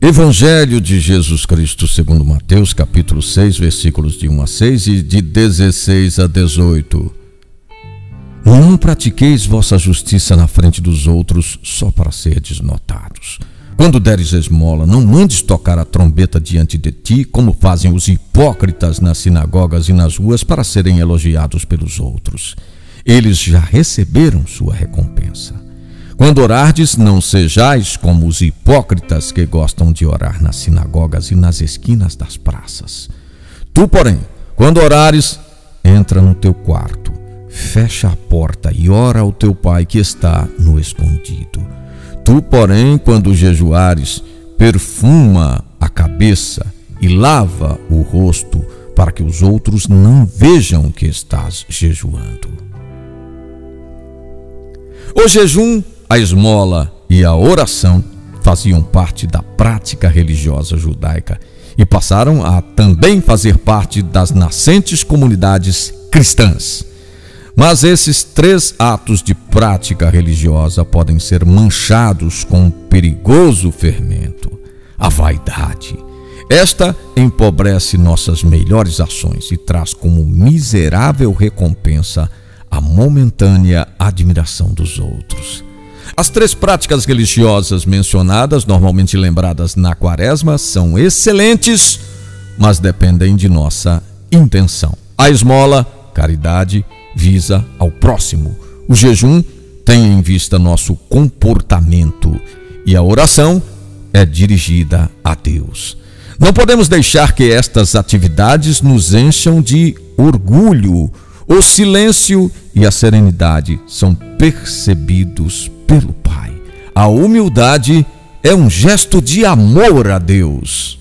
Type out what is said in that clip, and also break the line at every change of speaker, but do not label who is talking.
Evangelho de Jesus Cristo, segundo Mateus, capítulo 6, versículos de 1 a 6 e de 16 a 18. Não pratiqueis vossa justiça na frente dos outros, só para serdes notados. Quando deres esmola, não mandes tocar a trombeta diante de ti, como fazem os hipócritas nas sinagogas e nas ruas para serem elogiados pelos outros. Eles já receberam sua recompensa. Quando orardes, não sejais como os hipócritas que gostam de orar nas sinagogas e nas esquinas das praças. Tu, porém, quando orares, entra no teu quarto, fecha a porta e ora ao teu pai que está no escondido. Tu, porém, quando jejuares, perfuma a cabeça e lava o rosto, para que os outros não vejam que estás jejuando. O jejum a esmola e a oração faziam parte da prática religiosa judaica e passaram a também fazer parte das nascentes comunidades cristãs. Mas esses três atos de prática religiosa podem ser manchados com um perigoso fermento, a vaidade. Esta empobrece nossas melhores ações e traz como miserável recompensa a momentânea admiração dos outros. As três práticas religiosas mencionadas, normalmente lembradas na quaresma, são excelentes, mas dependem de nossa intenção. A esmola, caridade, visa ao próximo. O jejum tem em vista nosso comportamento e a oração é dirigida a Deus. Não podemos deixar que estas atividades nos encham de orgulho. O silêncio e a serenidade são percebidos pelo Pai. A humildade é um gesto de amor a Deus.